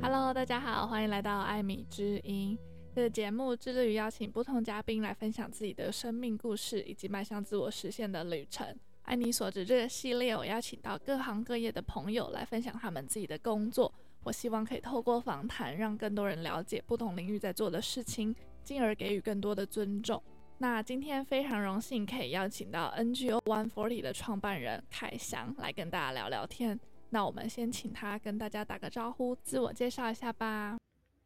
Hello，大家好，欢迎来到艾米之音。这个节目致力于邀请不同嘉宾来分享自己的生命故事，以及迈向自我实现的旅程。爱你所职这个系列，我邀请到各行各业的朋友来分享他们自己的工作。我希望可以透过访谈，让更多人了解不同领域在做的事情，进而给予更多的尊重。那今天非常荣幸可以邀请到 NGO One Forty 的创办人凯翔来跟大家聊聊天。那我们先请他跟大家打个招呼，自我介绍一下吧。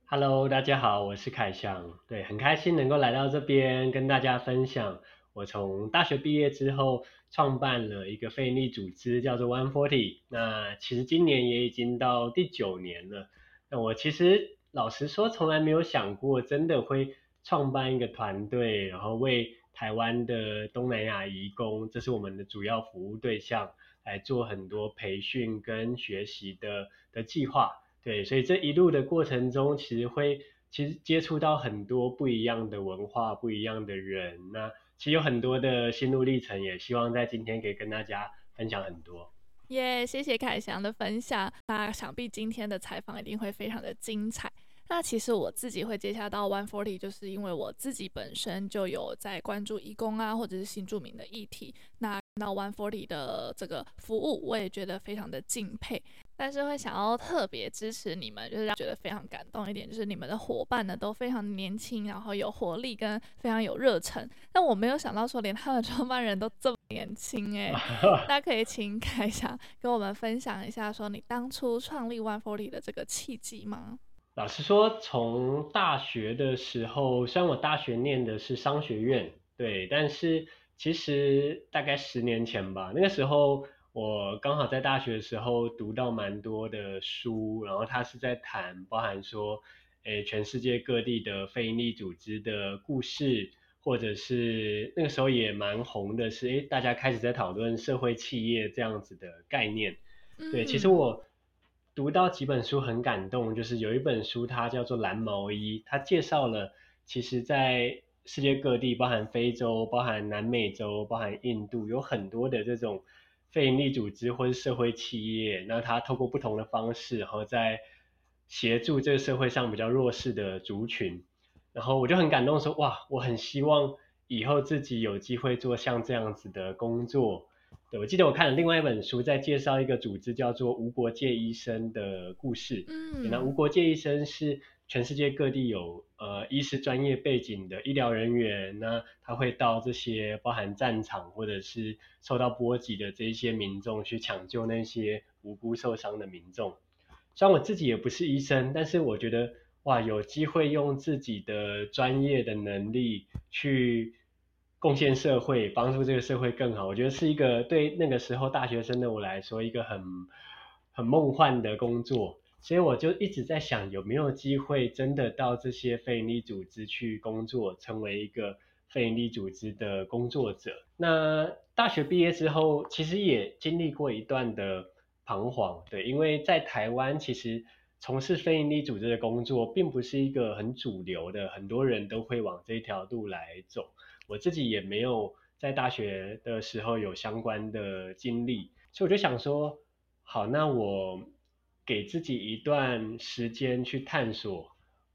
Hello，大家好，我是凯翔。对，很开心能够来到这边跟大家分享。我从大学毕业之后，创办了一个非营利组织，叫做 One Forty。那其实今年也已经到第九年了。那我其实老实说，从来没有想过真的会创办一个团队，然后为台湾的东南亚移工，这是我们的主要服务对象。来做很多培训跟学习的的计划，对，所以这一路的过程中，其实会其实接触到很多不一样的文化、不一样的人，那其实有很多的心路历程，也希望在今天可以跟大家分享很多。耶，yeah, 谢谢凯翔的分享，那想必今天的采访一定会非常的精彩。那其实我自己会接洽到 One Forty，就是因为我自己本身就有在关注义工啊，或者是新住民的议题。那看到 One Forty 的这个服务，我也觉得非常的敬佩。但是会想要特别支持你们，就是让觉得非常感动一点，就是你们的伙伴呢都非常年轻，然后有活力跟非常有热忱。但我没有想到说连他们创办人都这么年轻哎。那可以请凯翔跟我们分享一下，说你当初创立 One Forty 的这个契机吗？老实说，从大学的时候，虽然我大学念的是商学院，对，但是其实大概十年前吧，那个时候我刚好在大学的时候读到蛮多的书，然后他是在谈，包含说，诶，全世界各地的非营利组织的故事，或者是那个时候也蛮红的是，诶，大家开始在讨论社会企业这样子的概念，对，其实我。读到几本书很感动，就是有一本书它叫做《蓝毛衣》，它介绍了其实在世界各地，包含非洲、包含南美洲、包含印度，有很多的这种非营利组织或是社会企业，那它透过不同的方式，然后在协助这个社会上比较弱势的族群，然后我就很感动说，哇，我很希望以后自己有机会做像这样子的工作。对，我记得我看了另外一本书，在介绍一个组织叫做无国界医生的故事。嗯，那无国界医生是全世界各地有呃医师专业背景的医疗人员，那他会到这些包含战场或者是受到波及的这一些民众去抢救那些无辜受伤的民众。虽然我自己也不是医生，但是我觉得哇，有机会用自己的专业的能力去。贡献社会，帮助这个社会更好，我觉得是一个对那个时候大学生的我来说一个很很梦幻的工作，所以我就一直在想有没有机会真的到这些非营利组织去工作，成为一个非营利组织的工作者。那大学毕业之后，其实也经历过一段的彷徨，对，因为在台湾其实从事非营利组织的工作并不是一个很主流的，很多人都会往这条路来走。我自己也没有在大学的时候有相关的经历，所以我就想说，好，那我给自己一段时间去探索，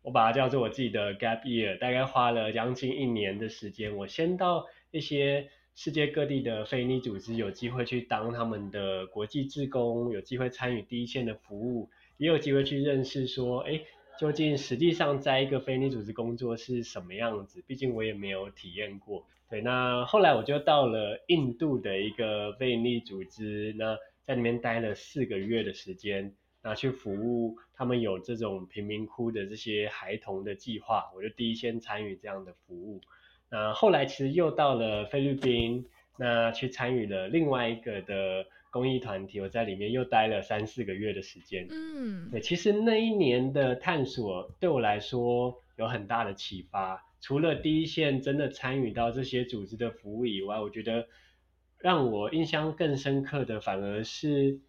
我把它叫做我自己的 gap year，大概花了将近一年的时间，我先到一些世界各地的非营利组织，有机会去当他们的国际志工，有机会参与第一线的服务，也有机会去认识说，哎。究竟实际上在一个非营利组织工作是什么样子？毕竟我也没有体验过。对，那后来我就到了印度的一个非营利组织，那在里面待了四个月的时间，那去服务他们有这种贫民窟的这些孩童的计划，我就第一先参与这样的服务。那后来其实又到了菲律宾，那去参与了另外一个的。公益团体，我在里面又待了三四个月的时间。嗯，对，其实那一年的探索对我来说有很大的启发。除了第一线真的参与到这些组织的服务以外，我觉得让我印象更深刻的，反而是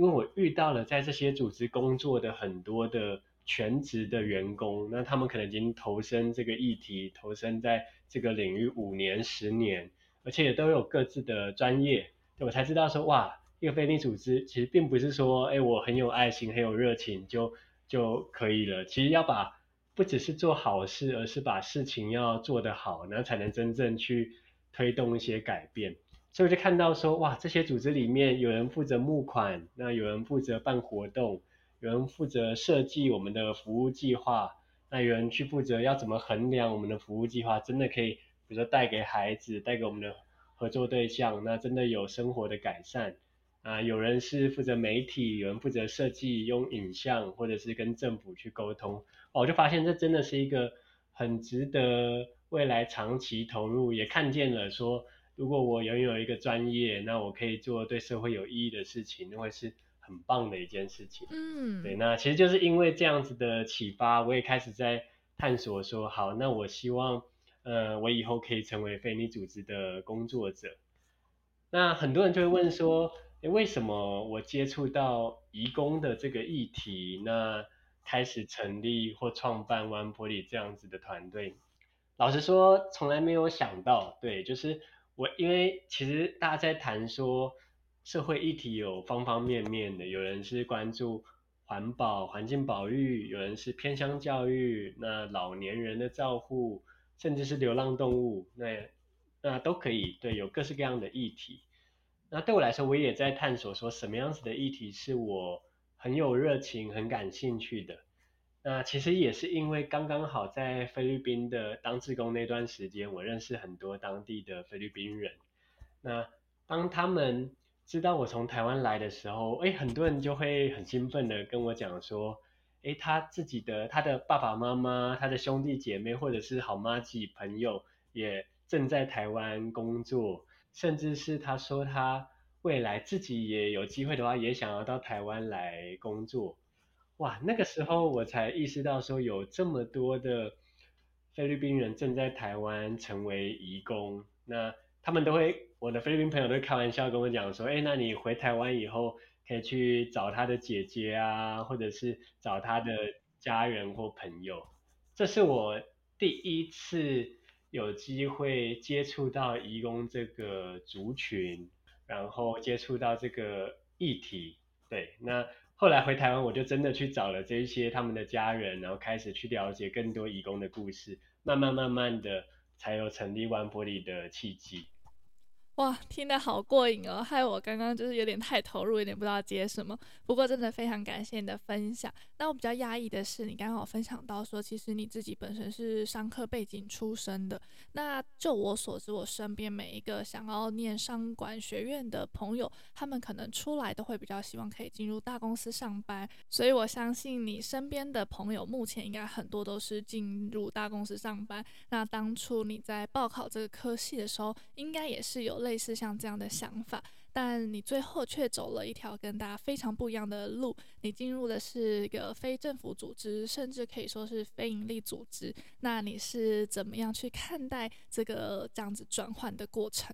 因为我遇到了在这些组织工作的很多的全职的员工，那他们可能已经投身这个议题，投身在这个领域五年、十年，而且也都有各自的专业，我才知道说，哇，一个非营利组织其实并不是说，哎，我很有爱心、很有热情就就可以了。其实要把不只是做好事，而是把事情要做得好，然后才能真正去推动一些改变。所以我就看到说，哇，这些组织里面有人负责募款，那有人负责办活动。有人负责设计我们的服务计划，那有人去负责要怎么衡量我们的服务计划真的可以，比如说带给孩子，带给我们的合作对象，那真的有生活的改善啊。有人是负责媒体，有人负责设计用影像，或者是跟政府去沟通。哦，我就发现这真的是一个很值得未来长期投入，也看见了说，如果我拥有一个专业，那我可以做对社会有意义的事情，那会是。很棒的一件事情，嗯，对，那其实就是因为这样子的启发，我也开始在探索说，好，那我希望，呃，我以后可以成为非营利组织的工作者。那很多人就会问说，诶，为什么我接触到移工的这个议题，那开始成立或创办 One Poly 这样子的团队？老实说，从来没有想到，对，就是我，因为其实大家在谈说。社会议题有方方面面的，有人是关注环保、环境保育，有人是偏向教育，那老年人的照护，甚至是流浪动物，那那都可以，对，有各式各样的议题。那对我来说，我也在探索说什么样子的议题是我很有热情、很感兴趣的。那其实也是因为刚刚好在菲律宾的当志工那段时间，我认识很多当地的菲律宾人。那当他们知道我从台湾来的时候，哎，很多人就会很兴奋的跟我讲说，哎，他自己的他的爸爸妈妈、他的兄弟姐妹或者是好麻吉朋友也正在台湾工作，甚至是他说他未来自己也有机会的话，也想要到台湾来工作。哇，那个时候我才意识到说有这么多的菲律宾人正在台湾成为移工，那他们都会。我的菲律宾朋友都开玩笑跟我讲说，哎，那你回台湾以后可以去找他的姐姐啊，或者是找他的家人或朋友。这是我第一次有机会接触到移工这个族群，然后接触到这个议题。对，那后来回台湾，我就真的去找了这一些他们的家人，然后开始去了解更多义工的故事，慢慢慢慢的才有成立 one 玻璃的契机。哇，听得好过瘾哦！害我刚刚就是有点太投入，有点不知道接什么。不过真的非常感谢你的分享。那我比较压抑的是，你刚刚有分享到说，其实你自己本身是商科背景出身的。那就我所知，我身边每一个想要念商管学院的朋友，他们可能出来都会比较希望可以进入大公司上班。所以我相信你身边的朋友目前应该很多都是进入大公司上班。那当初你在报考这个科系的时候，应该也是有类类似像这样的想法，但你最后却走了一条跟大家非常不一样的路。你进入的是一个非政府组织，甚至可以说是非营利组织。那你是怎么样去看待这个这样子转换的过程？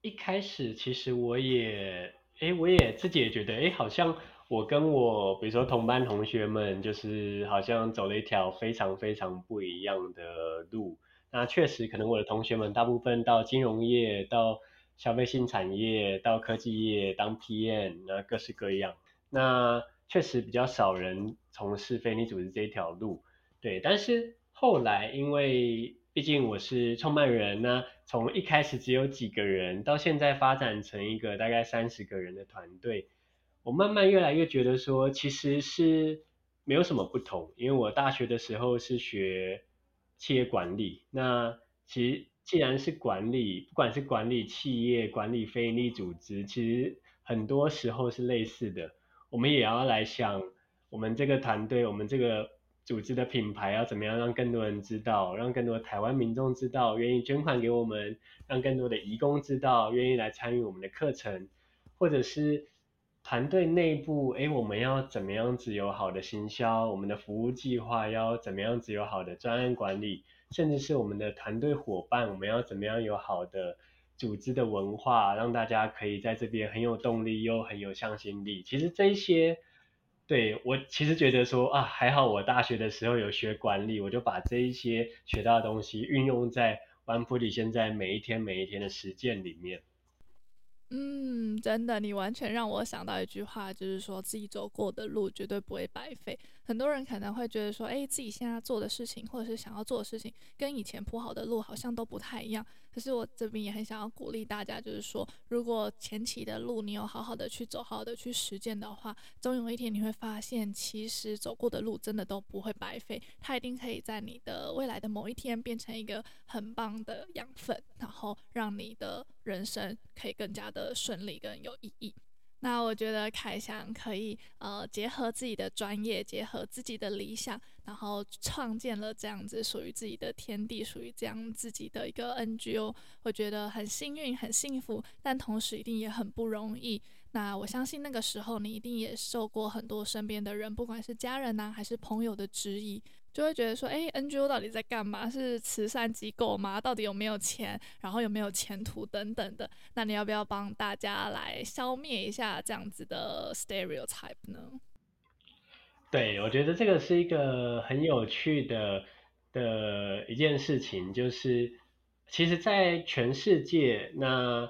一开始其实我也，哎，我也自己也觉得，哎，好像我跟我比如说同班同学们，就是好像走了一条非常非常不一样的路。那确实，可能我的同学们大部分到金融业、到消费性产业、到科技业当 PM，那各式各样。那确实比较少人从事非营利组织这一条路，对。但是后来，因为毕竟我是创办人，那从一开始只有几个人，到现在发展成一个大概三十个人的团队，我慢慢越来越觉得说，其实是没有什么不同。因为我大学的时候是学。企业管理，那其实既然是管理，不管是管理企业、管理非营利组织，其实很多时候是类似的。我们也要来想，我们这个团队，我们这个组织的品牌要怎么样让更多人知道，让更多台湾民众知道，愿意捐款给我们，让更多的义工知道，愿意来参与我们的课程，或者是。团队内部，哎，我们要怎么样子有好的行销？我们的服务计划要怎么样子有好的专案管理？甚至是我们的团队伙伴，我们要怎么样有好的组织的文化，让大家可以在这边很有动力又很有向心力？其实这些对，我其实觉得说啊，还好我大学的时候有学管理，我就把这一些学到的东西运用在 One Forty 现在每一天每一天的实践里面。嗯，真的，你完全让我想到一句话，就是说自己走过的路绝对不会白费。很多人可能会觉得说，诶，自己现在做的事情，或者是想要做的事情，跟以前铺好的路好像都不太一样。可是我这边也很想要鼓励大家，就是说，如果前期的路你有好好的去走，好好的去实践的话，总有一天你会发现，其实走过的路真的都不会白费，它一定可以在你的未来的某一天变成一个很棒的养分，然后让你的人生可以更加的顺利跟有意义。那我觉得凯翔可以呃结合自己的专业，结合自己的理想，然后创建了这样子属于自己的天地，属于这样自己的一个 NGO，我觉得很幸运，很幸福，但同时一定也很不容易。那我相信那个时候你一定也受过很多身边的人，不管是家人呐、还是朋友的质疑。就会觉得说，哎，NGO 到底在干嘛？是慈善机构吗？到底有没有钱？然后有没有前途等等的？那你要不要帮大家来消灭一下这样子的 stereotype 呢？对，我觉得这个是一个很有趣的的一件事情，就是其实，在全世界，那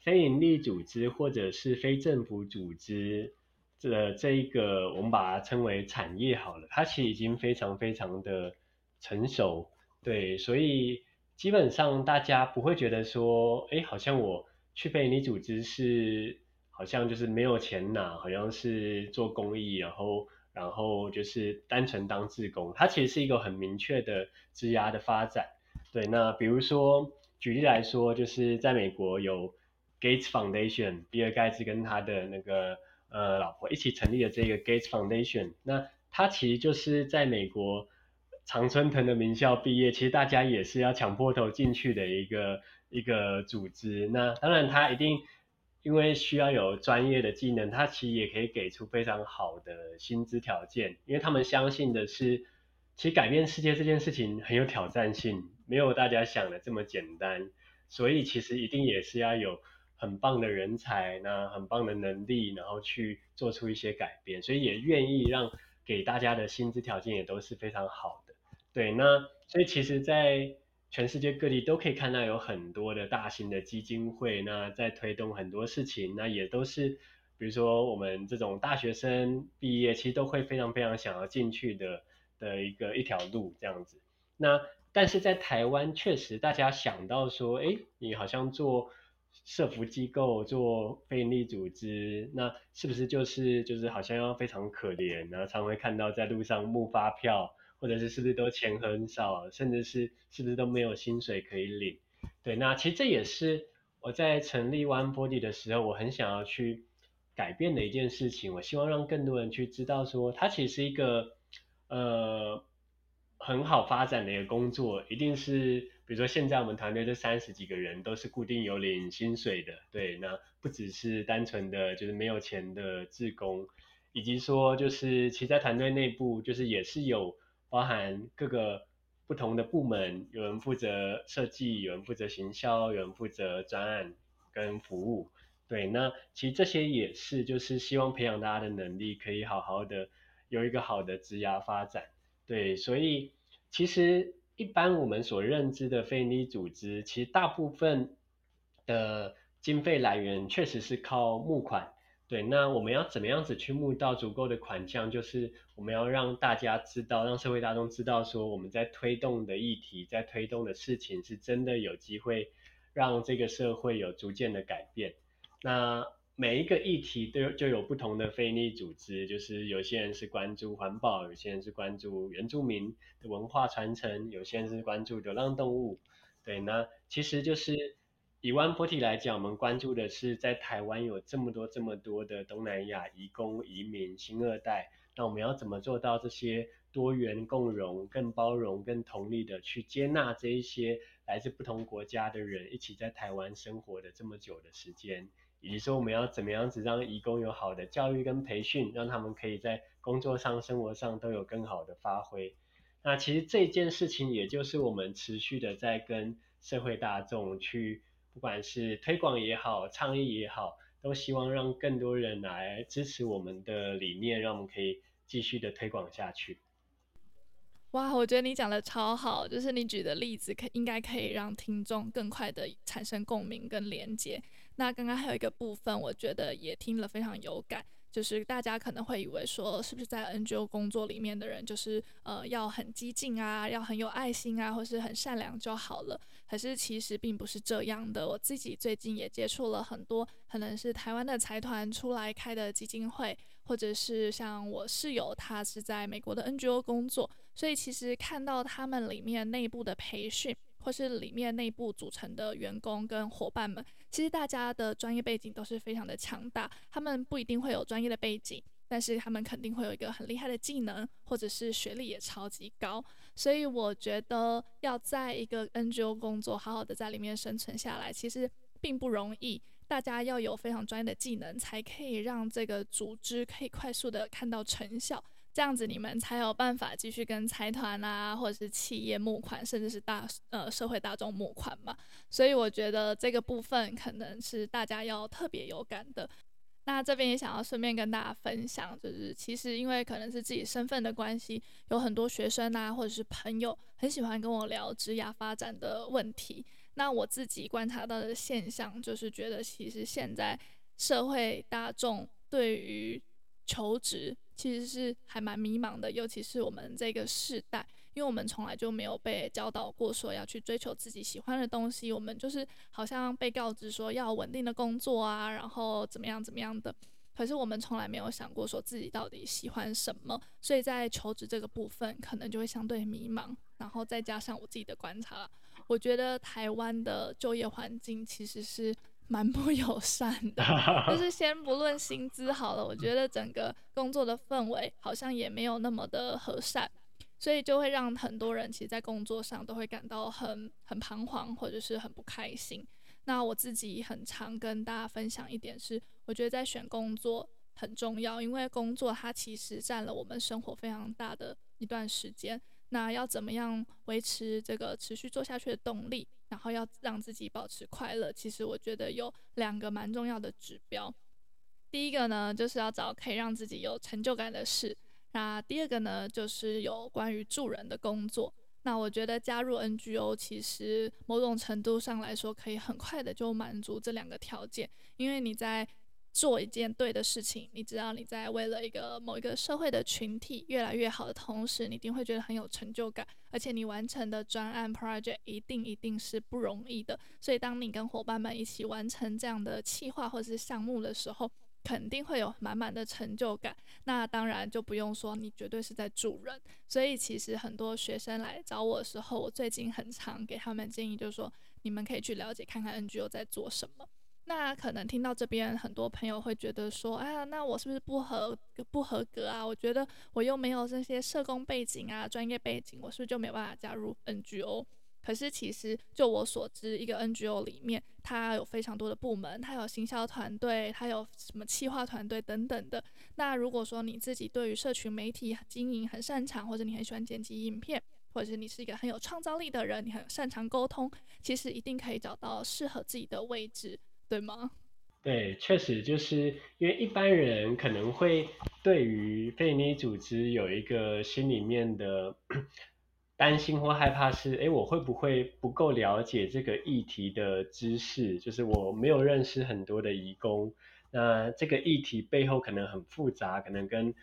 非营利组织或者是非政府组织。这这一个我们把它称为产业好了，它其实已经非常非常的成熟，对，所以基本上大家不会觉得说，哎，好像我去非你组织是好像就是没有钱拿，好像是做公益，然后然后就是单纯当志工，它其实是一个很明确的质押的发展，对，那比如说举例来说，就是在美国有 Gates Foundation，比尔盖茨跟他的那个。呃，老婆一起成立了这个 Gates Foundation，那他其实就是在美国常春藤的名校毕业，其实大家也是要抢破头进去的一个一个组织。那当然，他一定因为需要有专业的技能，他其实也可以给出非常好的薪资条件，因为他们相信的是，其实改变世界这件事情很有挑战性，没有大家想的这么简单，所以其实一定也是要有。很棒的人才，那很棒的能力，然后去做出一些改变，所以也愿意让给大家的薪资条件也都是非常好的。对，那所以其实，在全世界各地都可以看到有很多的大型的基金会，那在推动很多事情，那也都是比如说我们这种大学生毕业，其实都会非常非常想要进去的的一个一条路这样子。那但是在台湾，确实大家想到说，哎，你好像做。社福机构做非营利组织，那是不是就是就是好像要非常可怜，然后常会看到在路上募发票，或者是是不是都钱很少，甚至是是不是都没有薪水可以领？对，那其实这也是我在成立 One Body 的时候，我很想要去改变的一件事情。我希望让更多人去知道说，它其实是一个呃很好发展的一个工作，一定是。比如说，现在我们团队这三十几个人都是固定有领薪水的，对，那不只是单纯的就是没有钱的自工，以及说就是其实在团队内部就是也是有包含各个不同的部门，有人负责设计，有人负责行销，有人负责专案跟服务，对，那其实这些也是就是希望培养大家的能力，可以好好的有一个好的职涯发展，对，所以其实。一般我们所认知的非营利组织，其实大部分的经费来源确实是靠募款。对，那我们要怎么样子去募到足够的款项？就是我们要让大家知道，让社会大众知道，说我们在推动的议题，在推动的事情，是真的有机会让这个社会有逐渐的改变。那每一个议题都有就有不同的非利组织，就是有些人是关注环保，有些人是关注原住民的文化传承，有些人是关注流浪动物。对，那其实就是以 One Forty 来讲，我们关注的是在台湾有这么多这么多的东南亚移工、移民、新二代，那我们要怎么做到这些多元共融、更包容、更同理的去接纳这一些来自不同国家的人一起在台湾生活的这么久的时间？以及说我们要怎么样子让移工有好的教育跟培训，让他们可以在工作上、生活上都有更好的发挥。那其实这件事情，也就是我们持续的在跟社会大众去，不管是推广也好、倡议也好，都希望让更多人来支持我们的理念，让我们可以继续的推广下去。哇，我觉得你讲的超好，就是你举的例子可应该可以让听众更快的产生共鸣跟连接。那刚刚还有一个部分，我觉得也听了非常有感。就是大家可能会以为说，是不是在 NGO 工作里面的人，就是呃要很激进啊，要很有爱心啊，或是很善良就好了。可是其实并不是这样的。我自己最近也接触了很多，可能是台湾的财团出来开的基金会，或者是像我室友，他是在美国的 NGO 工作，所以其实看到他们里面内部的培训。或是里面内部组成的员工跟伙伴们，其实大家的专业背景都是非常的强大。他们不一定会有专业的背景，但是他们肯定会有一个很厉害的技能，或者是学历也超级高。所以我觉得要在一个 NGO 工作，好好的在里面生存下来，其实并不容易。大家要有非常专业的技能，才可以让这个组织可以快速的看到成效。这样子你们才有办法继续跟财团啊，或者是企业募款，甚至是大呃社会大众募款嘛。所以我觉得这个部分可能是大家要特别有感的。那这边也想要顺便跟大家分享，就是其实因为可能是自己身份的关系，有很多学生啊，或者是朋友很喜欢跟我聊职涯发展的问题。那我自己观察到的现象，就是觉得其实现在社会大众对于求职其实是还蛮迷茫的，尤其是我们这个世代，因为我们从来就没有被教导过说要去追求自己喜欢的东西，我们就是好像被告知说要稳定的工作啊，然后怎么样怎么样的，可是我们从来没有想过说自己到底喜欢什么，所以在求职这个部分可能就会相对迷茫，然后再加上我自己的观察，我觉得台湾的就业环境其实是。蛮不友善的，就是先不论薪资好了，我觉得整个工作的氛围好像也没有那么的和善，所以就会让很多人其实，在工作上都会感到很很彷徨，或者是很不开心。那我自己很常跟大家分享一点是，我觉得在选工作很重要，因为工作它其实占了我们生活非常大的一段时间。那要怎么样维持这个持续做下去的动力？然后要让自己保持快乐，其实我觉得有两个蛮重要的指标。第一个呢，就是要找可以让自己有成就感的事。那第二个呢，就是有关于助人的工作。那我觉得加入 NGO 其实某种程度上来说，可以很快的就满足这两个条件，因为你在。做一件对的事情，你知道你在为了一个某一个社会的群体越来越好的同时，你一定会觉得很有成就感，而且你完成的专案 project 一定一定是不容易的。所以当你跟伙伴们一起完成这样的企划或者是项目的时候，肯定会有满满的成就感。那当然就不用说，你绝对是在助人。所以其实很多学生来找我的时候，我最近很常给他们建议，就是说你们可以去了解看看 NGO 在做什么。那可能听到这边，很多朋友会觉得说：“哎呀，那我是不是不合不合格啊？我觉得我又没有这些社工背景啊、专业背景，我是不是就没办法加入 NGO？” 可是其实就我所知，一个 NGO 里面，它有非常多的部门，它有行销团队，它有什么企划团队等等的。那如果说你自己对于社群媒体经营很擅长，或者你很喜欢剪辑影片，或者是你是一个很有创造力的人，你很擅长沟通，其实一定可以找到适合自己的位置。对吗？对，确实就是因为一般人可能会对于非营利组织有一个心里面的 担心或害怕是，诶，我会不会不够了解这个议题的知识？就是我没有认识很多的移工，那这个议题背后可能很复杂，可能跟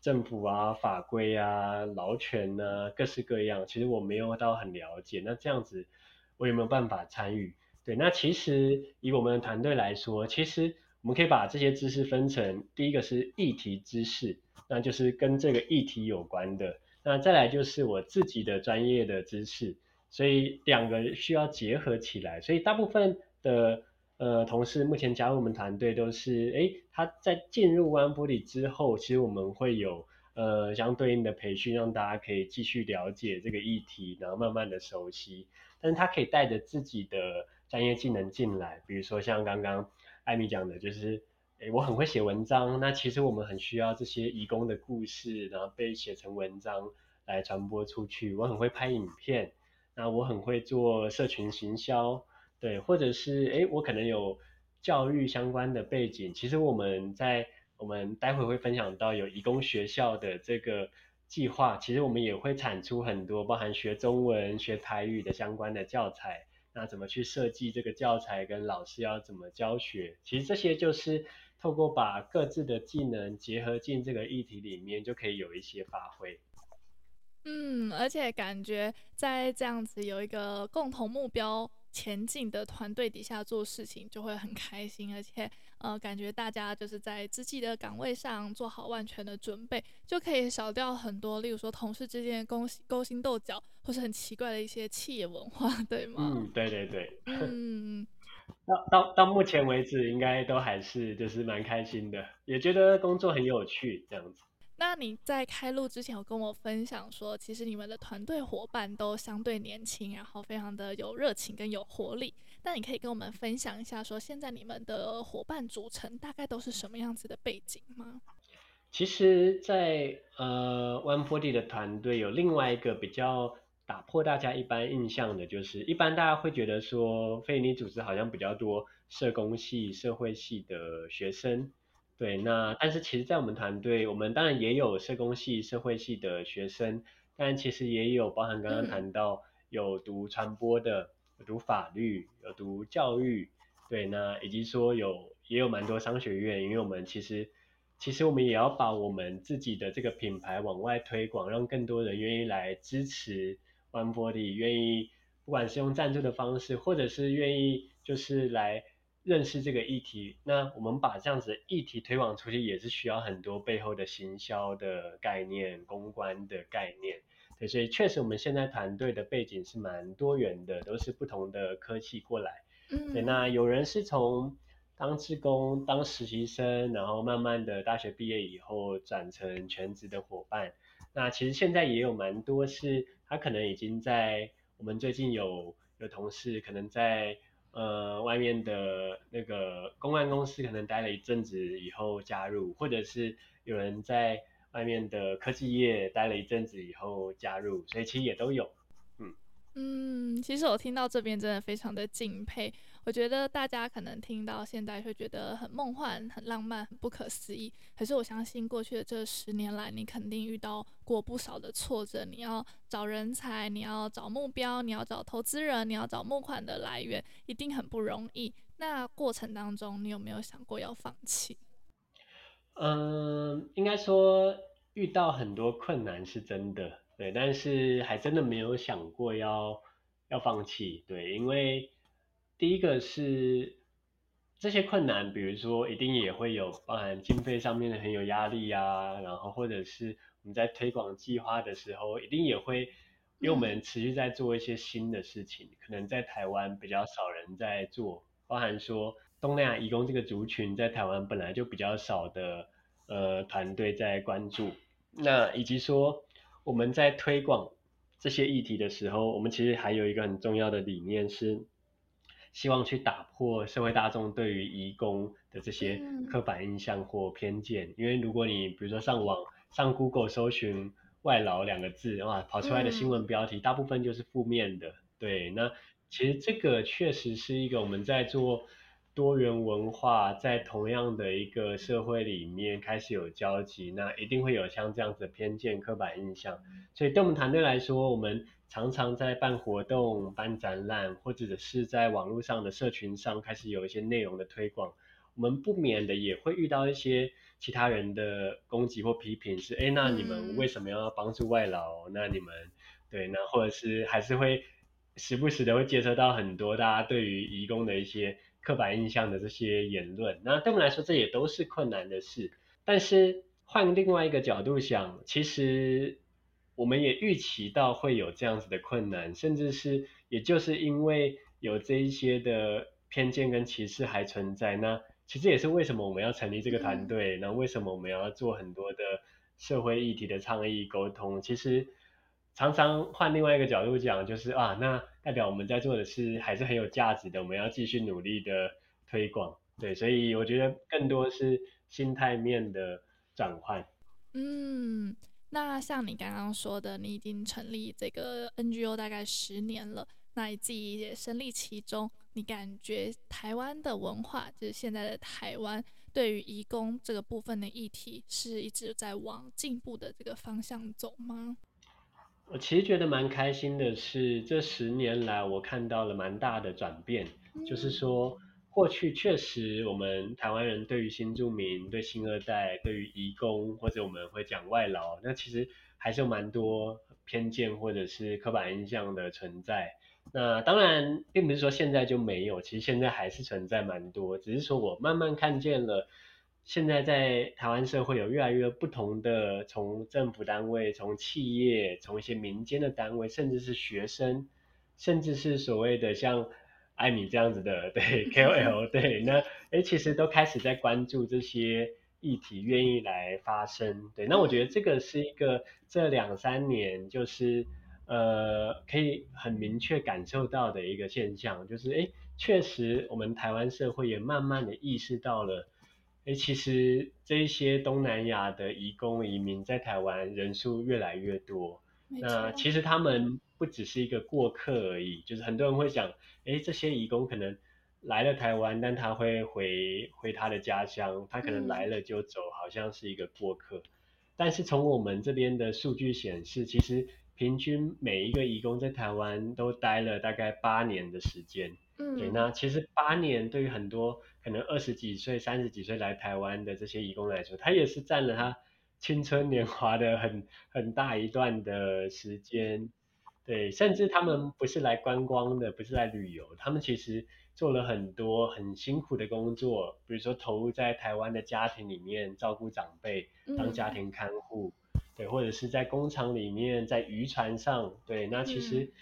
政府啊、法规啊、劳权啊各式各样，其实我没有到很了解。那这样子，我有没有办法参与？对，那其实以我们的团队来说，其实我们可以把这些知识分成，第一个是议题知识，那就是跟这个议题有关的，那再来就是我自己的专业的知识，所以两个需要结合起来。所以大部分的呃同事目前加入我们团队都是，诶，他在进入 One Forty 之后，其实我们会有呃相对应的培训，让大家可以继续了解这个议题，然后慢慢的熟悉，但是他可以带着自己的。专业技能进来，比如说像刚刚艾米讲的，就是，诶，我很会写文章，那其实我们很需要这些移工的故事，然后被写成文章来传播出去。我很会拍影片，那我很会做社群行销，对，或者是，诶，我可能有教育相关的背景，其实我们在我们待会会分享到有移工学校的这个计划，其实我们也会产出很多包含学中文、学台语的相关的教材。那怎么去设计这个教材，跟老师要怎么教学？其实这些就是透过把各自的技能结合进这个议题里面，就可以有一些发挥。嗯，而且感觉在这样子有一个共同目标前进的团队底下做事情，就会很开心，而且呃，感觉大家就是在自己的岗位上做好万全的准备，就可以少掉很多，例如说同事之间的勾勾心斗角，或是很奇怪的一些企业文化，对吗？嗯，对对对。嗯，到到到目前为止，应该都还是就是蛮开心的，也觉得工作很有趣这样子。那你在开录之前有跟我分享说，其实你们的团队伙伴都相对年轻，然后非常的有热情跟有活力。那你可以跟我们分享一下，说现在你们的伙伴组成大概都是什么样子的背景吗？其实在，在呃 One Forty 的团队有另外一个比较打破大家一般印象的，就是一般大家会觉得说，非营利组织好像比较多社工系、社会系的学生。对，那但是其实，在我们团队，我们当然也有社工系、社会系的学生，但其实也有包含刚刚谈到有读传播的、有读法律、有读教育，对，那以及说有也有蛮多商学院，因为我们其实其实我们也要把我们自己的这个品牌往外推广，让更多人愿意来支持 One Body，愿意不管是用赞助的方式，或者是愿意就是来。认识这个议题，那我们把这样子的议题推广出去，也是需要很多背后的行销的概念、公关的概念。对，所以确实我们现在团队的背景是蛮多元的，都是不同的科系过来。嗯，对，那有人是从当志工、当实习生，然后慢慢的大学毕业以后转成全职的伙伴。那其实现在也有蛮多是，他可能已经在我们最近有有同事可能在。呃，外面的那个公关公司可能待了一阵子以后加入，或者是有人在外面的科技业待了一阵子以后加入，所以其实也都有。嗯嗯，其实我听到这边真的非常的敬佩。我觉得大家可能听到现在会觉得很梦幻、很浪漫、很不可思议。可是我相信过去的这十年来，你肯定遇到过不少的挫折。你要找人才，你要找目标，你要找投资人，你要找募款的来源，一定很不容易。那过程当中，你有没有想过要放弃？嗯，应该说遇到很多困难是真的，对，但是还真的没有想过要要放弃，对，因为。第一个是这些困难，比如说一定也会有包含经费上面的很有压力啊，然后或者是我们在推广计划的时候，一定也会，因为我们持续在做一些新的事情，可能在台湾比较少人在做，包含说东南亚移工这个族群在台湾本来就比较少的呃团队在关注，那以及说我们在推广这些议题的时候，我们其实还有一个很重要的理念是。希望去打破社会大众对于移工的这些刻板印象或偏见，因为如果你比如说上网上 Google 搜寻外劳两个字，哇，跑出来的新闻标题大部分就是负面的。对，那其实这个确实是一个我们在做多元文化，在同样的一个社会里面开始有交集，那一定会有像这样子的偏见、刻板印象。所以对我们团队来说，我们。常常在办活动、办展览，或者是在网络上的社群上开始有一些内容的推广，我们不免的也会遇到一些其他人的攻击或批评，是哎，那你们为什么要帮助外劳？那你们对，那或者是还是会时不时的会接收到很多大家对于移工的一些刻板印象的这些言论。那对我们来说，这也都是困难的事。但是换另外一个角度想，其实。我们也预期到会有这样子的困难，甚至是也就是因为有这一些的偏见跟歧视还存在，那其实也是为什么我们要成立这个团队，那为什么我们要做很多的社会议题的倡议沟通？其实常常换另外一个角度讲，就是啊，那代表我们在做的事还是很有价值的，我们要继续努力的推广，对，所以我觉得更多是心态面的转换。嗯。那像你刚刚说的，你已经成立这个 NGO 大概十年了，那你自己也身历其中，你感觉台湾的文化，就是现在的台湾，对于移工这个部分的议题，是一直在往进步的这个方向走吗？我其实觉得蛮开心的是，这十年来我看到了蛮大的转变，嗯、就是说。过去确实，我们台湾人对于新住民、对新二代、对于移工，或者我们会讲外劳，那其实还是有蛮多偏见或者是刻板印象的存在。那当然，并不是说现在就没有，其实现在还是存在蛮多，只是说我慢慢看见了，现在在台湾社会有越来越不同的，从政府单位、从企业、从一些民间的单位，甚至是学生，甚至是所谓的像。艾米这样子的，对 KOL，对，那诶其实都开始在关注这些议题，愿意来发声，对，那我觉得这个是一个这两三年就是呃可以很明确感受到的一个现象，就是诶确实我们台湾社会也慢慢的意识到了，诶其实这些东南亚的移工移民在台湾人数越来越多，那其实他们。不只是一个过客而已，就是很多人会想，诶，这些移工可能来了台湾，但他会回回他的家乡，他可能来了就走，好像是一个过客。嗯、但是从我们这边的数据显示，其实平均每一个移工在台湾都待了大概八年的时间。嗯，对，那其实八年对于很多可能二十几岁、三十几岁来台湾的这些移工来说，他也是占了他青春年华的很很大一段的时间。对，甚至他们不是来观光的，不是来旅游，他们其实做了很多很辛苦的工作，比如说投入在台湾的家庭里面照顾长辈，当家庭看护，嗯、对，或者是在工厂里面，在渔船上，对，那其实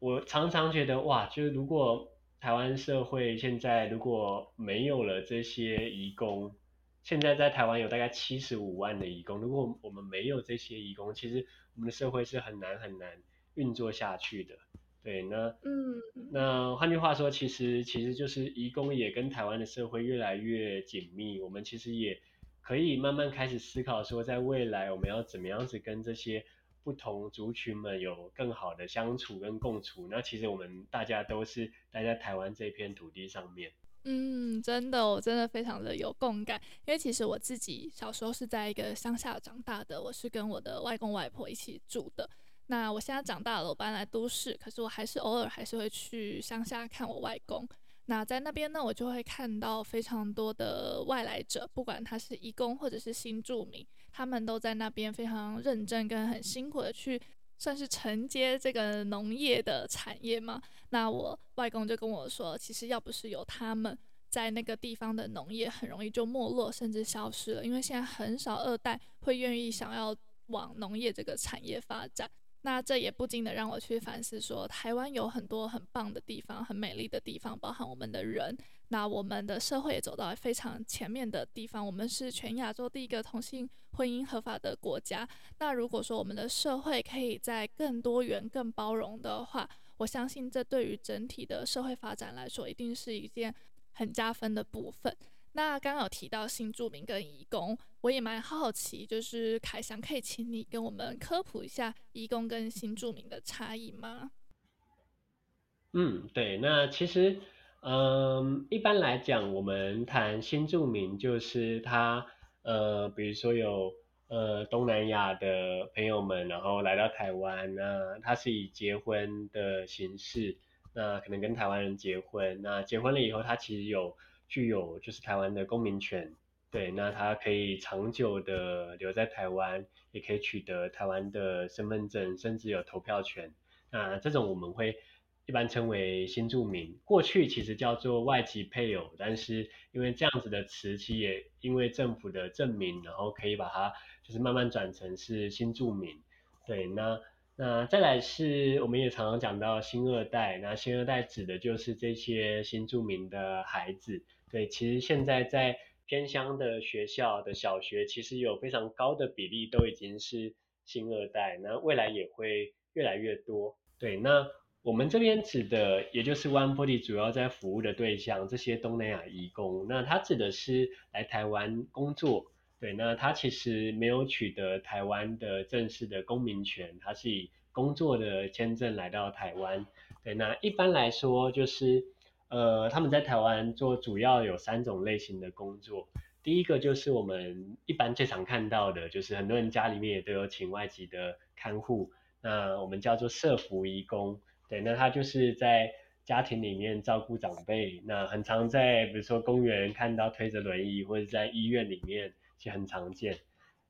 我常常觉得哇，就是如果台湾社会现在如果没有了这些移工，现在在台湾有大概七十五万的移工，如果我们没有这些移工，其实我们的社会是很难很难。运作下去的，对，那嗯，那换句话说，其实其实就是移工也跟台湾的社会越来越紧密，我们其实也可以慢慢开始思考说，在未来我们要怎么样子跟这些不同族群们有更好的相处跟共处。那其实我们大家都是待在台湾这片土地上面。嗯，真的，我真的非常的有共感，因为其实我自己小时候是在一个乡下长大的，我是跟我的外公外婆一起住的。那我现在长大了，我搬来都市，可是我还是偶尔还是会去乡下看我外公。那在那边呢，我就会看到非常多的外来者，不管他是移工或者是新住民，他们都在那边非常认真跟很辛苦的去，算是承接这个农业的产业嘛。那我外公就跟我说，其实要不是有他们在那个地方的农业，很容易就没落甚至消失了，因为现在很少二代会愿意想要往农业这个产业发展。那这也不禁的让我去反思说，台湾有很多很棒的地方，很美丽的地方，包含我们的人。那我们的社会也走到非常前面的地方，我们是全亚洲第一个同性婚姻合法的国家。那如果说我们的社会可以在更多元、更包容的话，我相信这对于整体的社会发展来说，一定是一件很加分的部分。那刚刚有提到新住民跟移工，我也蛮好奇，就是凯翔可以请你跟我们科普一下移工跟新住民的差异吗？嗯，对，那其实，嗯，一般来讲，我们谈新住民，就是他，呃，比如说有呃东南亚的朋友们，然后来到台湾，那他是以结婚的形式，那可能跟台湾人结婚，那结婚了以后，他其实有。具有就是台湾的公民权，对，那他可以长久的留在台湾，也可以取得台湾的身份证，甚至有投票权。那这种我们会一般称为新住民，过去其实叫做外籍配偶，但是因为这样子的词，其实也因为政府的证明，然后可以把它就是慢慢转成是新住民。对，那那再来是我们也常常讲到新二代，那新二代指的就是这些新住民的孩子。对，其实现在在偏乡的学校的小学，其实有非常高的比例都已经是新二代，那未来也会越来越多。对，那我们这边指的，也就是 One Body 主要在服务的对象，这些东南亚移工，那他指的是来台湾工作。对，那他其实没有取得台湾的正式的公民权，他是以工作的签证来到台湾。对，那一般来说就是。呃，他们在台湾做主要有三种类型的工作。第一个就是我们一般最常看到的，就是很多人家里面也都有请外籍的看护，那我们叫做社福移工。对，那他就是在家庭里面照顾长辈，那很常在比如说公园看到推着轮椅，或者在医院里面就很常见。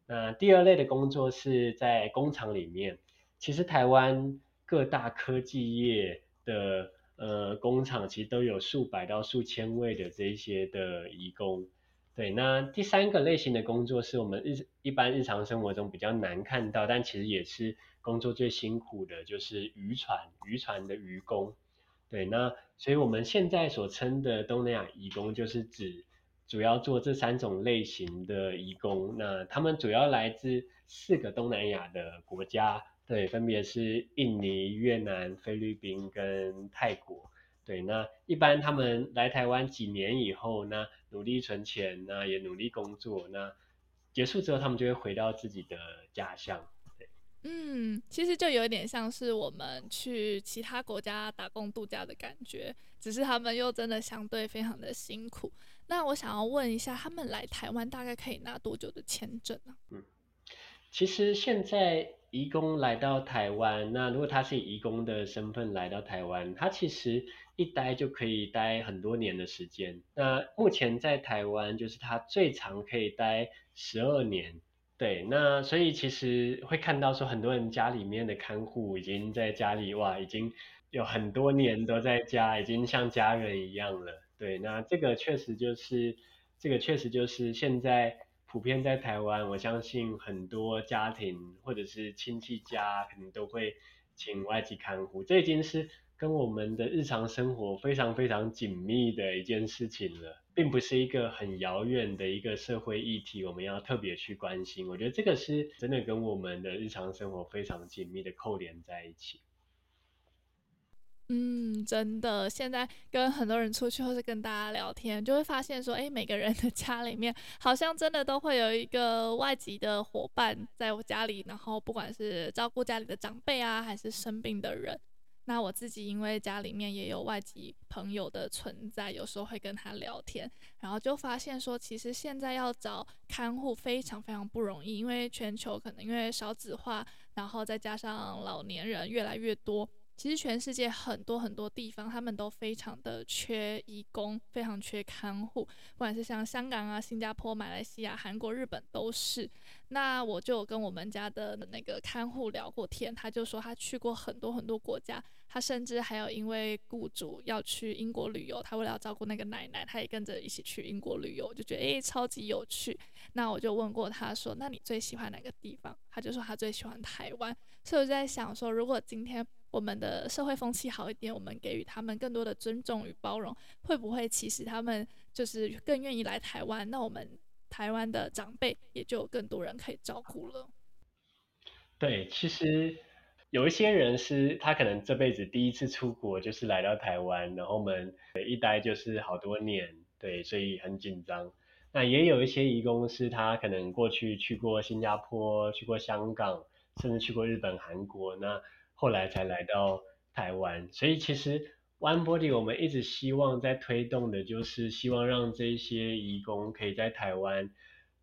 那第二类的工作是在工厂里面，其实台湾各大科技业的呃工厂其实都有数百到数千位的这些的移工。对，那第三个类型的工作是我们日一般日常生活中比较难看到，但其实也是工作最辛苦的，就是渔船渔船的渔工。对，那所以我们现在所称的东南亚移工，就是指主要做这三种类型的移工。那他们主要来自四个东南亚的国家，对，分别是印尼、越南、菲律宾跟泰国。对，那一般他们来台湾几年以后，那努力存钱，那也努力工作，那结束之后，他们就会回到自己的家乡。嗯，其实就有点像是我们去其他国家打工度假的感觉，只是他们又真的相对非常的辛苦。那我想要问一下，他们来台湾大概可以拿多久的签证呢？嗯，其实现在移工来到台湾，那如果他是以移工的身份来到台湾，他其实一待就可以待很多年的时间。那目前在台湾，就是他最长可以待十二年。对，那所以其实会看到说，很多人家里面的看护已经在家里哇，已经有很多年都在家，已经像家人一样了。对，那这个确实就是，这个确实就是现在普遍在台湾，我相信很多家庭或者是亲戚家可能都会请外籍看护，这已经是。跟我们的日常生活非常非常紧密的一件事情了，并不是一个很遥远的一个社会议题，我们要特别去关心。我觉得这个是真的跟我们的日常生活非常紧密的扣连在一起。嗯，真的，现在跟很多人出去或是跟大家聊天，就会发现说，哎，每个人的家里面好像真的都会有一个外籍的伙伴在我家里，然后不管是照顾家里的长辈啊，还是生病的人。那我自己因为家里面也有外籍朋友的存在，有时候会跟他聊天，然后就发现说，其实现在要找看护非常非常不容易，因为全球可能因为少子化，然后再加上老年人越来越多。其实全世界很多很多地方，他们都非常的缺义工，非常缺看护，不管是像香港啊、新加坡、马来西亚、韩国、日本都是。那我就跟我们家的那个看护聊过天，他就说他去过很多很多国家，他甚至还有因为雇主要去英国旅游，他为了要照顾那个奶奶，他也跟着一起去英国旅游，就觉得诶超级有趣。那我就问过他说，那你最喜欢哪个地方？他就说他最喜欢台湾。所以我就在想说，如果今天我们的社会风气好一点，我们给予他们更多的尊重与包容，会不会其实他们就是更愿意来台湾？那我们台湾的长辈也就更多人可以照顾了。对，其实有一些人是他可能这辈子第一次出国就是来到台湾，然后我们一待就是好多年，对，所以很紧张。那也有一些移工是他可能过去去过新加坡，去过香港，甚至去过日本、韩国，那。后来才来到台湾，所以其实 Oneboarding 我们一直希望在推动的，就是希望让这些移工可以在台湾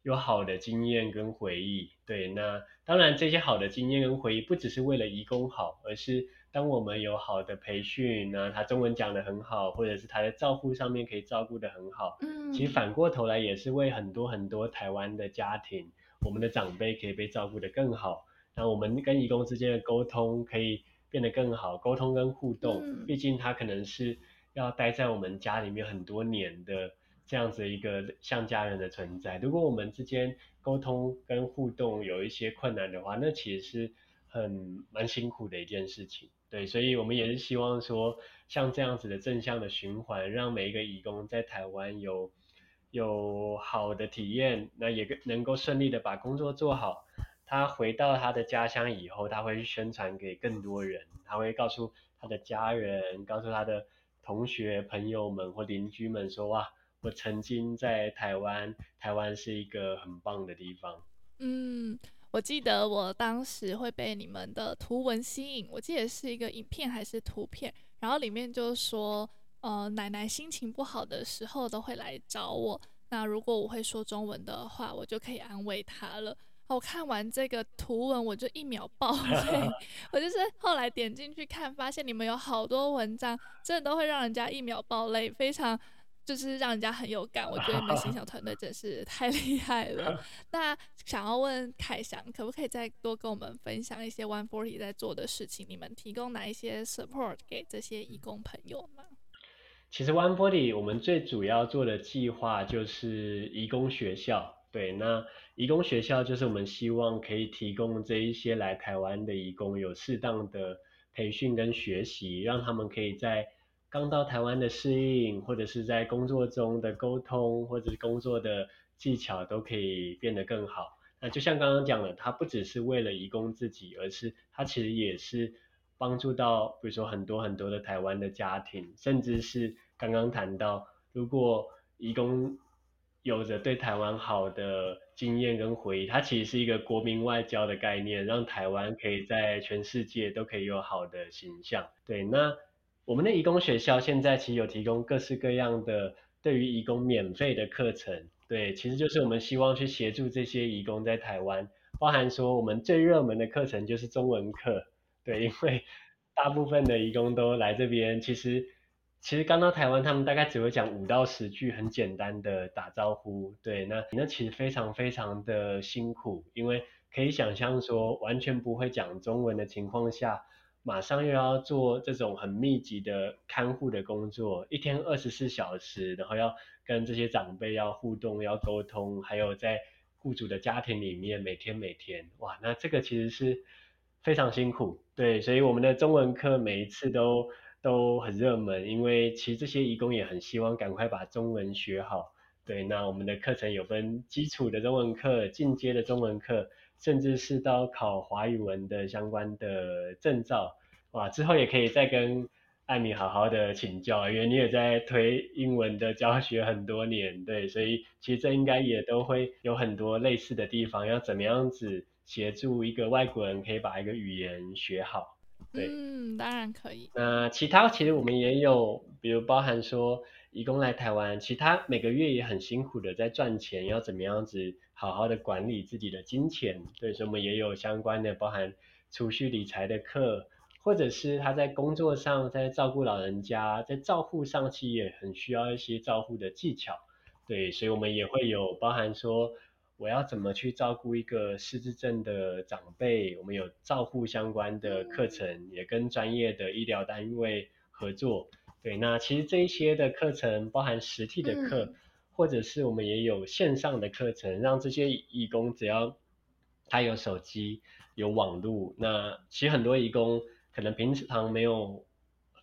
有好的经验跟回忆。对，那当然这些好的经验跟回忆不只是为了移工好，而是当我们有好的培训，那他中文讲得很好，或者是他在照顾上面可以照顾得很好。嗯，其实反过头来也是为很多很多台湾的家庭，我们的长辈可以被照顾得更好。那我们跟义工之间的沟通可以变得更好，沟通跟互动，毕竟他可能是要待在我们家里面很多年的这样子一个像家人的存在。如果我们之间沟通跟互动有一些困难的话，那其实是很蛮辛苦的一件事情。对，所以我们也是希望说，像这样子的正向的循环，让每一个义工在台湾有有好的体验，那也能够顺利的把工作做好。他回到他的家乡以后，他会宣传给更多人，他会告诉他的家人，告诉他的同学、朋友们或邻居们说：“哇，我曾经在台湾，台湾是一个很棒的地方。”嗯，我记得我当时会被你们的图文吸引，我记得是一个影片还是图片，然后里面就说。呃奶奶心情不好的时候都会来找我。那如果我会说中文的话，我就可以安慰她了。我看完这个图文，我就一秒爆 泪。我就是后来点进去看，发现你们有好多文章，真的都会让人家一秒爆泪，非常就是让人家很有感。我觉得你们行销团队真是太厉害了。那想要问凯翔，可不可以再多跟我们分享一些 One Forty 在做的事情？你们提供哪一些 support 给这些义工朋友吗？其实 One Forty 我们最主要做的计划就是义工学校。对，那移工学校就是我们希望可以提供这一些来台湾的移工有适当的培训跟学习，让他们可以在刚到台湾的适应，或者是在工作中的沟通，或者是工作的技巧都可以变得更好。那就像刚刚讲的，它不只是为了移工自己，而是它其实也是帮助到，比如说很多很多的台湾的家庭，甚至是刚刚谈到，如果移工。有着对台湾好的经验跟回忆，它其实是一个国民外交的概念，让台湾可以在全世界都可以有好的形象。对，那我们的移工学校现在其实有提供各式各样的对于移工免费的课程。对，其实就是我们希望去协助这些移工在台湾，包含说我们最热门的课程就是中文课。对，因为大部分的移工都来这边，其实。其实刚到台湾，他们大概只会讲五到十句很简单的打招呼，对，那那其实非常非常的辛苦，因为可以想象说完全不会讲中文的情况下，马上又要做这种很密集的看护的工作，一天二十四小时，然后要跟这些长辈要互动、要沟通，还有在雇主的家庭里面每天每天，哇，那这个其实是非常辛苦，对，所以我们的中文课每一次都。都很热门，因为其实这些义工也很希望赶快把中文学好。对，那我们的课程有分基础的中文课、进阶的中文课，甚至是到考华语文的相关的证照。哇，之后也可以再跟艾米好好的请教，因为你也在推英文的教学很多年，对，所以其实这应该也都会有很多类似的地方，要怎么样子协助一个外国人可以把一个语言学好。对，嗯，当然可以。那其他其实我们也有，比如包含说，义工来台湾，其他每个月也很辛苦的在赚钱，要怎么样子好好的管理自己的金钱。对，所以我们也有相关的包含储蓄理财的课，或者是他在工作上，在照顾老人家，在照护上其实也很需要一些照护的技巧。对，所以我们也会有包含说。我要怎么去照顾一个失智症的长辈？我们有照护相关的课程，也跟专业的医疗单位合作。对，那其实这一些的课程包含实体的课，或者是我们也有线上的课程，让这些义工只要他有手机、有网络，那其实很多义工可能平常没有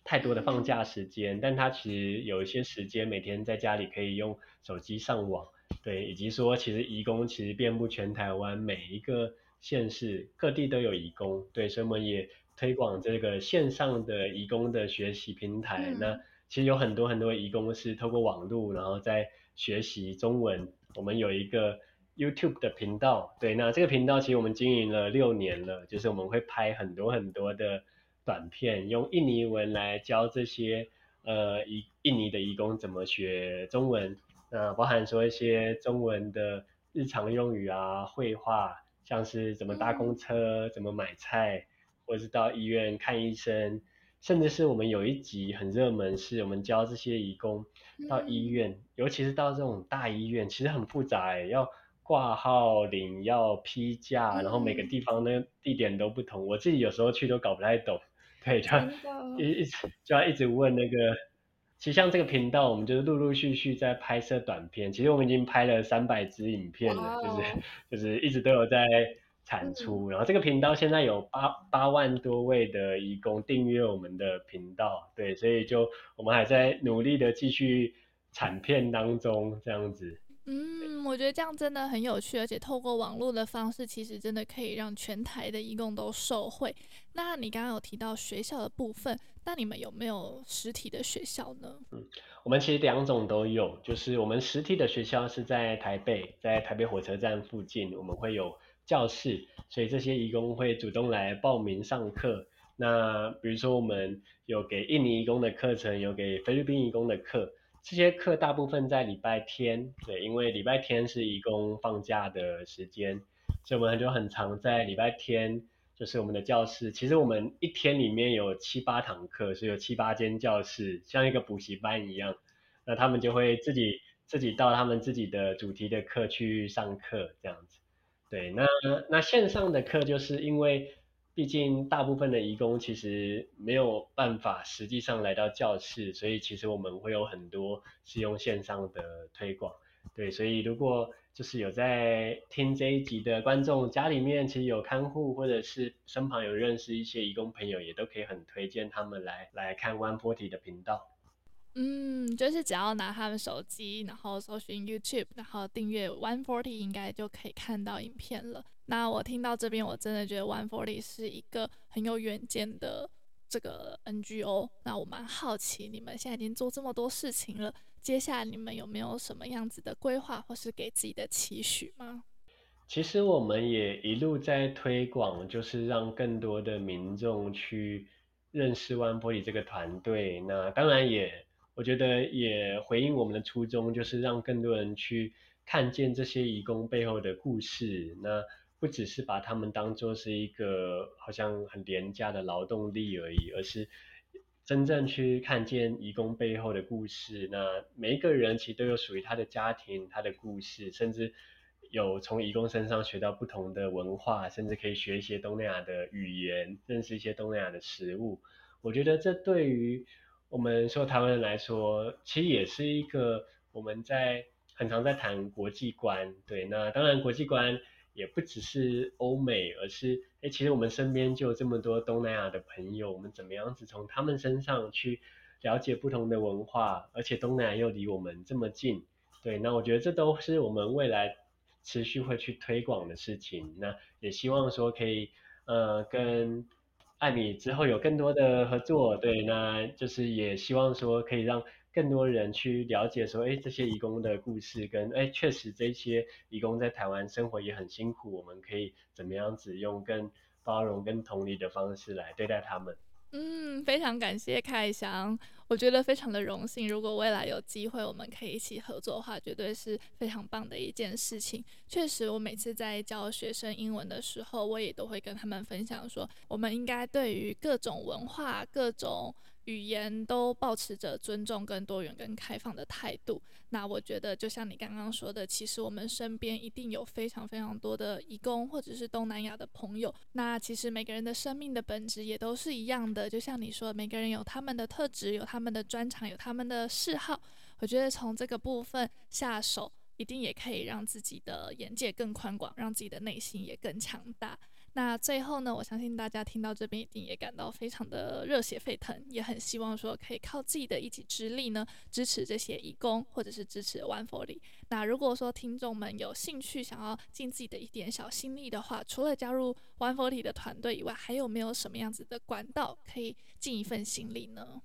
太多的放假时间，但他其实有一些时间每天在家里可以用手机上网。对，以及说，其实移工其实遍布全台湾每一个县市，各地都有移工。对，所以我们也推广这个线上的移工的学习平台。嗯、那其实有很多很多移工是透过网络，然后在学习中文。我们有一个 YouTube 的频道，对，那这个频道其实我们经营了六年了，就是我们会拍很多很多的短片，用印尼文来教这些呃移印尼的移工怎么学中文。那包含说一些中文的日常用语啊，绘画，像是怎么搭公车、怎么买菜，或者是到医院看医生，甚至是我们有一集很热门，是我们教这些义工到医院，尤其是到这种大医院，其实很复杂哎，要挂号、领药、批假，然后每个。地方的地点都不同，我自己有时候去都搞不太懂，对，就一一直就要一直问那个。其实像这个频道，我们就是陆陆续续在拍摄短片。其实我们已经拍了三百支影片了，就是 就是一直都有在产出。然后这个频道现在有八八万多位的义工订阅我们的频道，对，所以就我们还在努力的继续产片当中，这样子。嗯，我觉得这样真的很有趣，而且透过网络的方式，其实真的可以让全台的义工都受惠。那你刚刚有提到学校的部分，那你们有没有实体的学校呢？嗯，我们其实两种都有，就是我们实体的学校是在台北，在台北火车站附近，我们会有教室，所以这些义工会主动来报名上课。那比如说我们有给印尼义工的课程，有给菲律宾义工的课，这些课大部分在礼拜天，对，因为礼拜天是移工放假的时间，所以我们就很常在礼拜天，就是我们的教室，其实我们一天里面有七八堂课，是有七八间教室，像一个补习班一样，那他们就会自己自己到他们自己的主题的课去上课，这样子。对，那那线上的课就是因为，毕竟大部分的义工其实没有办法实际上来到教室，所以其实我们会有很多是用线上的推广。对，所以如果就是有在听这一集的观众，家里面其实有看护，或者是身旁有认识一些义工朋友，也都可以很推荐他们来来看 One Forty 的频道。嗯，就是只要拿他们手机，然后搜寻 YouTube，然后订阅 One Forty，应该就可以看到影片了。那我听到这边，我真的觉得 One Forty 是一个很有远见的这个 NGO。那我蛮好奇，你们现在已经做这么多事情了，接下来你们有没有什么样子的规划，或是给自己的期许吗？其实我们也一路在推广，就是让更多的民众去认识 One Forty 这个团队。那当然也。我觉得也回应我们的初衷，就是让更多人去看见这些移工背后的故事。那不只是把他们当作是一个好像很廉价的劳动力而已，而是真正去看见移工背后的故事。那每一个人其实都有属于他的家庭、他的故事，甚至有从移工身上学到不同的文化，甚至可以学一些东南亚的语言，认识一些东南亚的食物。我觉得这对于我们说台湾人来说，其实也是一个我们在很常在谈国际观，对，那当然国际观也不只是欧美，而是哎，其实我们身边就有这么多东南亚的朋友，我们怎么样子从他们身上去了解不同的文化，而且东南亚又离我们这么近，对，那我觉得这都是我们未来持续会去推广的事情，那也希望说可以呃跟。爱米之后有更多的合作，对，那就是也希望说可以让更多人去了解说，哎，这些移工的故事跟，哎，确实这些移工在台湾生活也很辛苦，我们可以怎么样子用更包容、更同理的方式来对待他们。嗯，非常感谢凯翔，我觉得非常的荣幸。如果未来有机会，我们可以一起合作的话，绝对是非常棒的一件事情。确实，我每次在教学生英文的时候，我也都会跟他们分享说，我们应该对于各种文化、各种。语言都保持着尊重、跟多元、跟开放的态度。那我觉得，就像你刚刚说的，其实我们身边一定有非常非常多的移工或者是东南亚的朋友。那其实每个人的生命的本质也都是一样的。就像你说，每个人有他们的特质，有他们的专长，有他们的嗜好。我觉得从这个部分下手，一定也可以让自己的眼界更宽广，让自己的内心也更强大。那最后呢，我相信大家听到这边一定也感到非常的热血沸腾，也很希望说可以靠自己的一己之力呢，支持这些义工，或者是支持 One Forty。那如果说听众们有兴趣想要尽自己的一点小心力的话，除了加入 One Forty 的团队以外，还有没有什么样子的管道可以尽一份心力呢？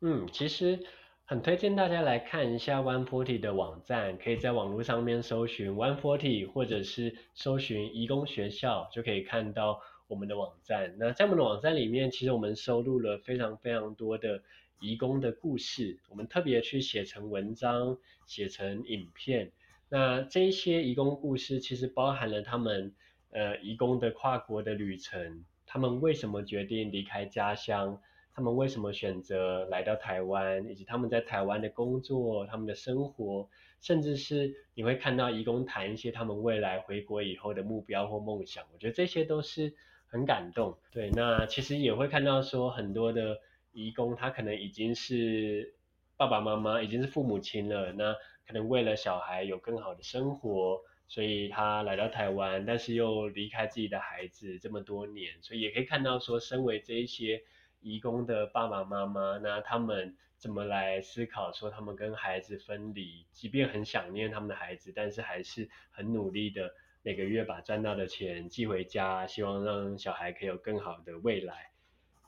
嗯，其实。很推荐大家来看一下 One Forty 的网站，可以在网络上面搜寻 One Forty，或者是搜寻移工学校，就可以看到我们的网站。那在我们的网站里面，其实我们收录了非常非常多的移工的故事，我们特别去写成文章，写成影片。那这些移工故事，其实包含了他们呃移工的跨国的旅程，他们为什么决定离开家乡。他们为什么选择来到台湾，以及他们在台湾的工作、他们的生活，甚至是你会看到移工谈一些他们未来回国以后的目标或梦想，我觉得这些都是很感动。对，那其实也会看到说很多的移工，他可能已经是爸爸妈妈，已经是父母亲了，那可能为了小孩有更好的生活，所以他来到台湾，但是又离开自己的孩子这么多年，所以也可以看到说，身为这一些。移工的爸爸妈妈，那他们怎么来思考说他们跟孩子分离，即便很想念他们的孩子，但是还是很努力的每个月把赚到的钱寄回家，希望让小孩可以有更好的未来。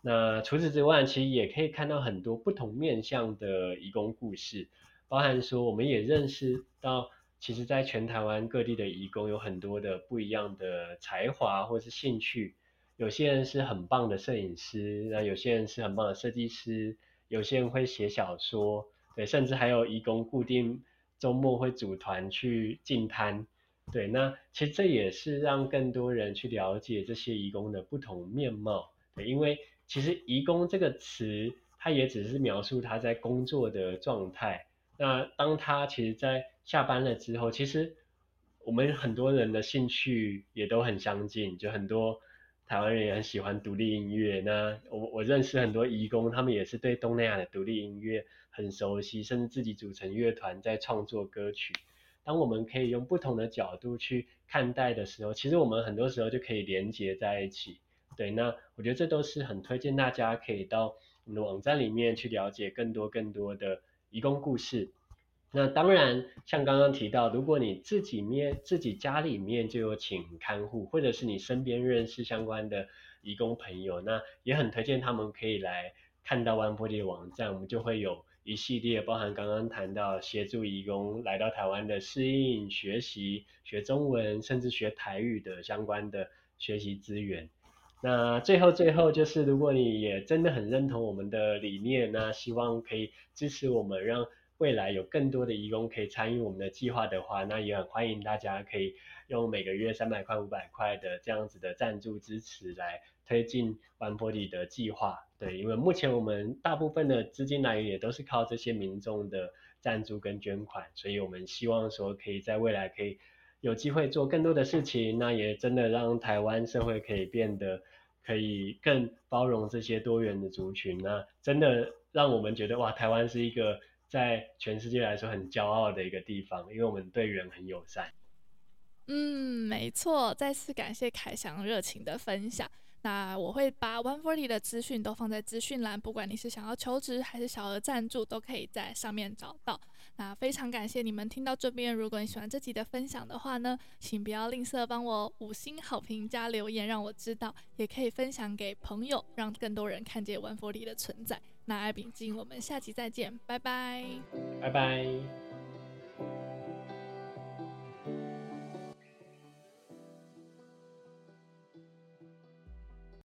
那除此之外，其实也可以看到很多不同面向的移工故事，包含说我们也认识到，其实在全台湾各地的移工有很多的不一样的才华或是兴趣。有些人是很棒的摄影师，那有些人是很棒的设计师，有些人会写小说，对，甚至还有移工固定周末会组团去进摊，对，那其实这也是让更多人去了解这些移工的不同面貌，对，因为其实移工这个词，它也只是描述他在工作的状态，那当他其实在下班了之后，其实我们很多人的兴趣也都很相近，就很多台湾人也很喜欢独立音乐。那我我认识很多移工，他们也是对东南亚的独立音乐很熟悉，甚至自己组成乐团在创作歌曲。当我们可以用不同的角度去看待的时候，其实我们很多时候就可以连接在一起。对，那我觉得这都是很推荐大家可以到我们的网站里面去了解更多更多的移工故事。那当然，像刚刚提到，如果你自己面自己家里面就有请看护，或者是你身边认识相关的移工朋友，那也很推荐他们可以来看到 One-Forty 的网站，我们就会有一系列包含刚刚谈到协助移工来到台湾的适应、学习、学中文，甚至学台语的相关的学习资源。那最后最后就是，如果你也真的很认同我们的理念，那希望可以支持我们，让未来有更多的义工可以参与我们的计划的话，那也很欢迎大家可以用每个月三百块、五百块的这样子的赞助支持来推进万波里的计划。对，因为目前我们大部分的资金来源也都是靠这些民众的赞助跟捐款，所以我们希望说可以在未来可以有机会做更多的事情，那也真的让台湾社会可以变得可以更包容这些多元的族群，那真的让我们觉得哇，台湾是一个。在全世界来说很骄傲的一个地方，因为我们对人很友善。嗯，没错。再次感谢凯翔热情的分享。那我会把 One-Forty 的资讯都放在资讯栏，不管你是想要求职还是小额赞助，都可以在上面找到。那非常感谢你们听到这边，如果你喜欢这集的分享的话呢，请不要吝啬帮我五星好评加留言，让我知道，也可以分享给朋友，让更多人看见 One-Forty 的存在。那爱秉净，我们下期再见，拜拜，拜拜。